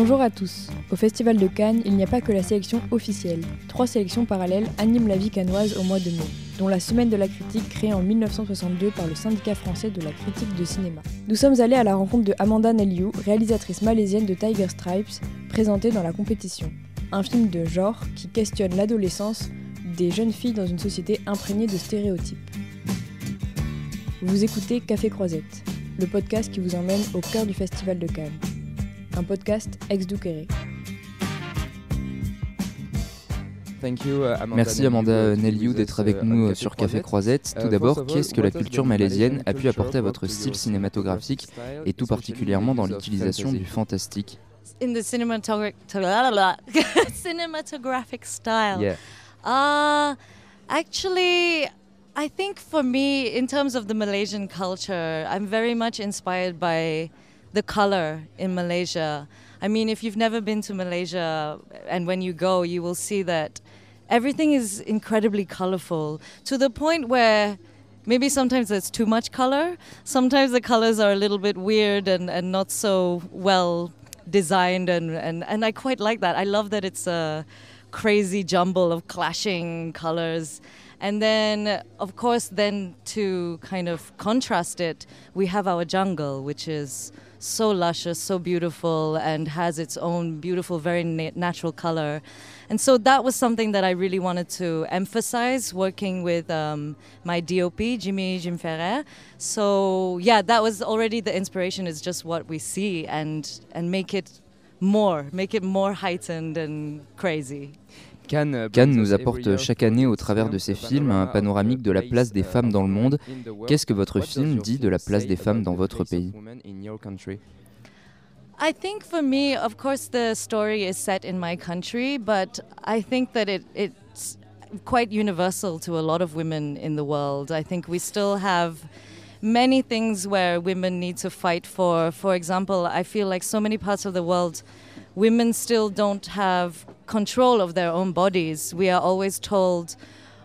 Bonjour à tous. Au Festival de Cannes, il n'y a pas que la sélection officielle. Trois sélections parallèles animent la vie cannoise au mois de mai, dont la Semaine de la critique créée en 1962 par le syndicat français de la critique de cinéma. Nous sommes allés à la rencontre de Amanda Neliou, réalisatrice malaisienne de Tiger Stripes, présentée dans la compétition. Un film de genre qui questionne l'adolescence des jeunes filles dans une société imprégnée de stéréotypes. Vous écoutez Café Croisette, le podcast qui vous emmène au cœur du Festival de Cannes un podcast ex Douqueré. Uh, Merci Amanda Neliou d'être avec uh, nous sur Café Croisette. Tout d'abord, qu'est-ce que la culture malaisienne a pu apporter à votre style cinématographique et tout particulièrement dans l'utilisation du fantastique In the cinematographic style. Yeah. Uh, actually, I think for me, in terms of the Malaysian culture, I'm very much inspired by the color in Malaysia. I mean, if you've never been to Malaysia and when you go, you will see that everything is incredibly colorful to the point where maybe sometimes there's too much color. Sometimes the colors are a little bit weird and, and not so well designed. And, and, and I quite like that. I love that it's a crazy jumble of clashing colors. And then, of course, then to kind of contrast it, we have our jungle, which is so luscious, so beautiful, and has its own beautiful, very na- natural color. And so that was something that I really wanted to emphasize working with um, my DOP, Jimmy Gimferrer. So yeah, that was already the inspiration is just what we see and and make it more, make it more heightened and crazy. Cannes nous apporte chaque année au travers de ses films un panoramique de la place des femmes dans le monde. Qu'est-ce que votre film dit de la place des femmes dans votre pays I think for me, of course, the story is set in my country, but I think that it, it's quite universal to a lot of women in the world. I think we still have many things where women need to fight for. For example, I feel like so many parts of the world, women still don't have control of their own bodies. We are always told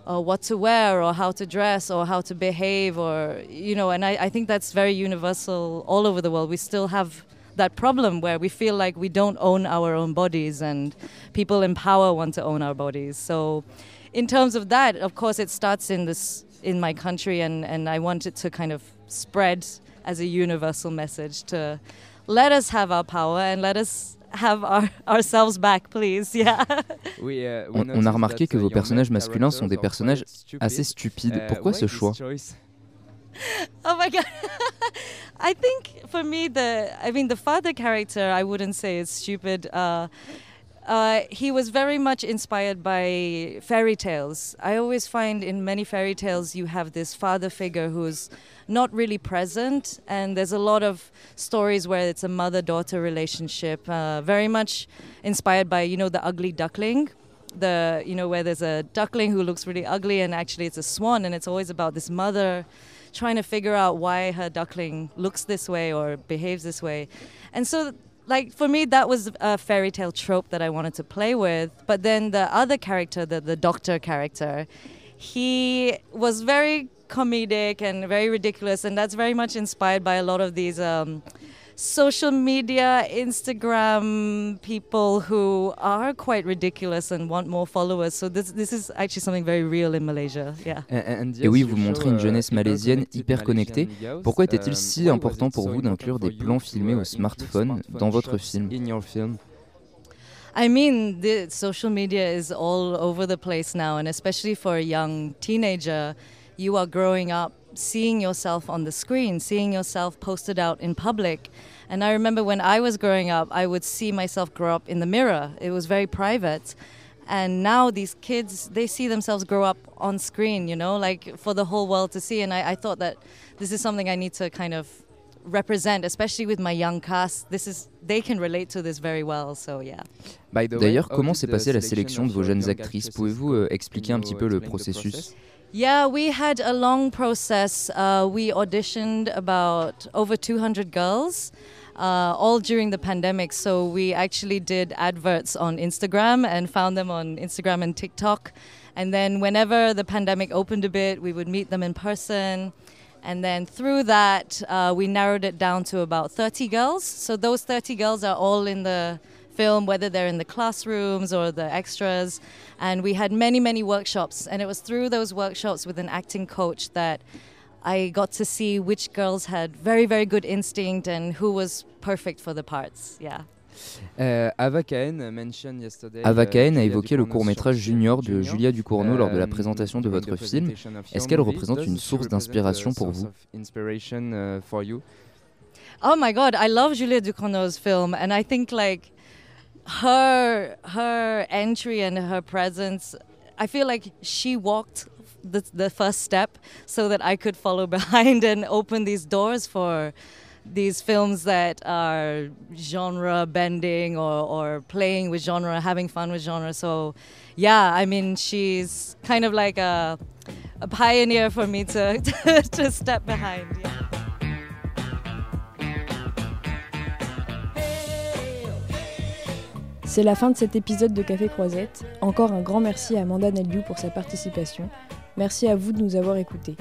uh, what to wear or how to dress or how to behave or you know and I, I think that's very universal all over the world we still have that problem where we feel like we don't own our own bodies and people in power want to own our bodies so in terms of that of course it starts in this in my country and, and i want it to kind of spread as a universal message to let us have our power and let us have our, ourselves back, please. Yeah. Uh, on, on, a remarqué que vos personnages masculins sont des personnages assez stupides. Uh, Pourquoi ce choix Oh my god. I think for me the I mean the father character I wouldn't say is stupid. Uh, uh, he was very much inspired by fairy tales. I always find in many fairy tales you have this father figure who's not really present, and there's a lot of stories where it's a mother-daughter relationship, uh, very much inspired by you know the ugly duckling. The you know where there's a duckling who looks really ugly, and actually it's a swan, and it's always about this mother trying to figure out why her duckling looks this way or behaves this way, and so like for me that was a fairy tale trope that I wanted to play with. But then the other character, the the doctor character, he was very comedic and very ridiculous, and that's very much inspired by a lot of these. Um, social media, Instagram people who are quite ridiculous and want more followers. So this this is actually something very real in Malaysia. Yeah. Et oui, vous montrez une jeunesse malaisienne hyper connectée. Pourquoi était-il si important pour vous d'inclure des plans filmés au smartphone dans votre film? I mean, the social media is all over the place now, and especially for a young teenager, you are growing up seeing yourself on the screen, seeing yourself posted out in public. And I remember when I was growing up, I would see myself grow up in the mirror. It was very private. And now these kids, they see themselves grow up on screen, you know, like for the whole world to see. And I, I thought that this is something I need to kind of represent, especially with my young cast. This is they can relate to this very well. So yeah. D'ailleurs, comment s'est passée la sélection de vos jeunes actrices Pouvez-vous euh, euh expliquer un petit peu le processus Yeah, we had a long process. Uh, we auditioned about over 200 girls. Uh, all during the pandemic. So we actually did adverts on Instagram and found them on Instagram and TikTok. And then whenever the pandemic opened a bit, we would meet them in person. And then through that, uh, we narrowed it down to about 30 girls. So those 30 girls are all in the film, whether they're in the classrooms or the extras. And we had many, many workshops. And it was through those workshops with an acting coach that I got to see which girls had very, very good instinct and who was perfect for the parts. Yeah. Euh, Ava Cahen a uh, évoqué le court-métrage Junior de Julia Ducournau lors de la um, présentation de votre film. Est-ce qu'elle représente une source d'inspiration pour vous uh, Oh my god, I love Julia Ducournau's film and I think like her her entry and her presence I feel like she walked the, the first step so that I could follow behind and open these doors for these films that are genre bending or, or playing with genre, having fun with genre. So, yeah, I mean, she's kind of like a, a pioneer for me to, to, to step behind. Yeah. C'est la fin de cet épisode de Café Croisette. Encore un grand merci à Amanda Neliou pour sa participation. Merci à vous de nous avoir écoutés.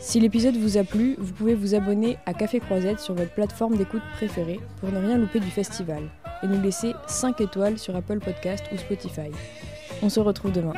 Si l'épisode vous a plu, vous pouvez vous abonner à Café Croisette sur votre plateforme d'écoute préférée pour ne rien louper du festival et nous laisser 5 étoiles sur Apple Podcast ou Spotify. On se retrouve demain.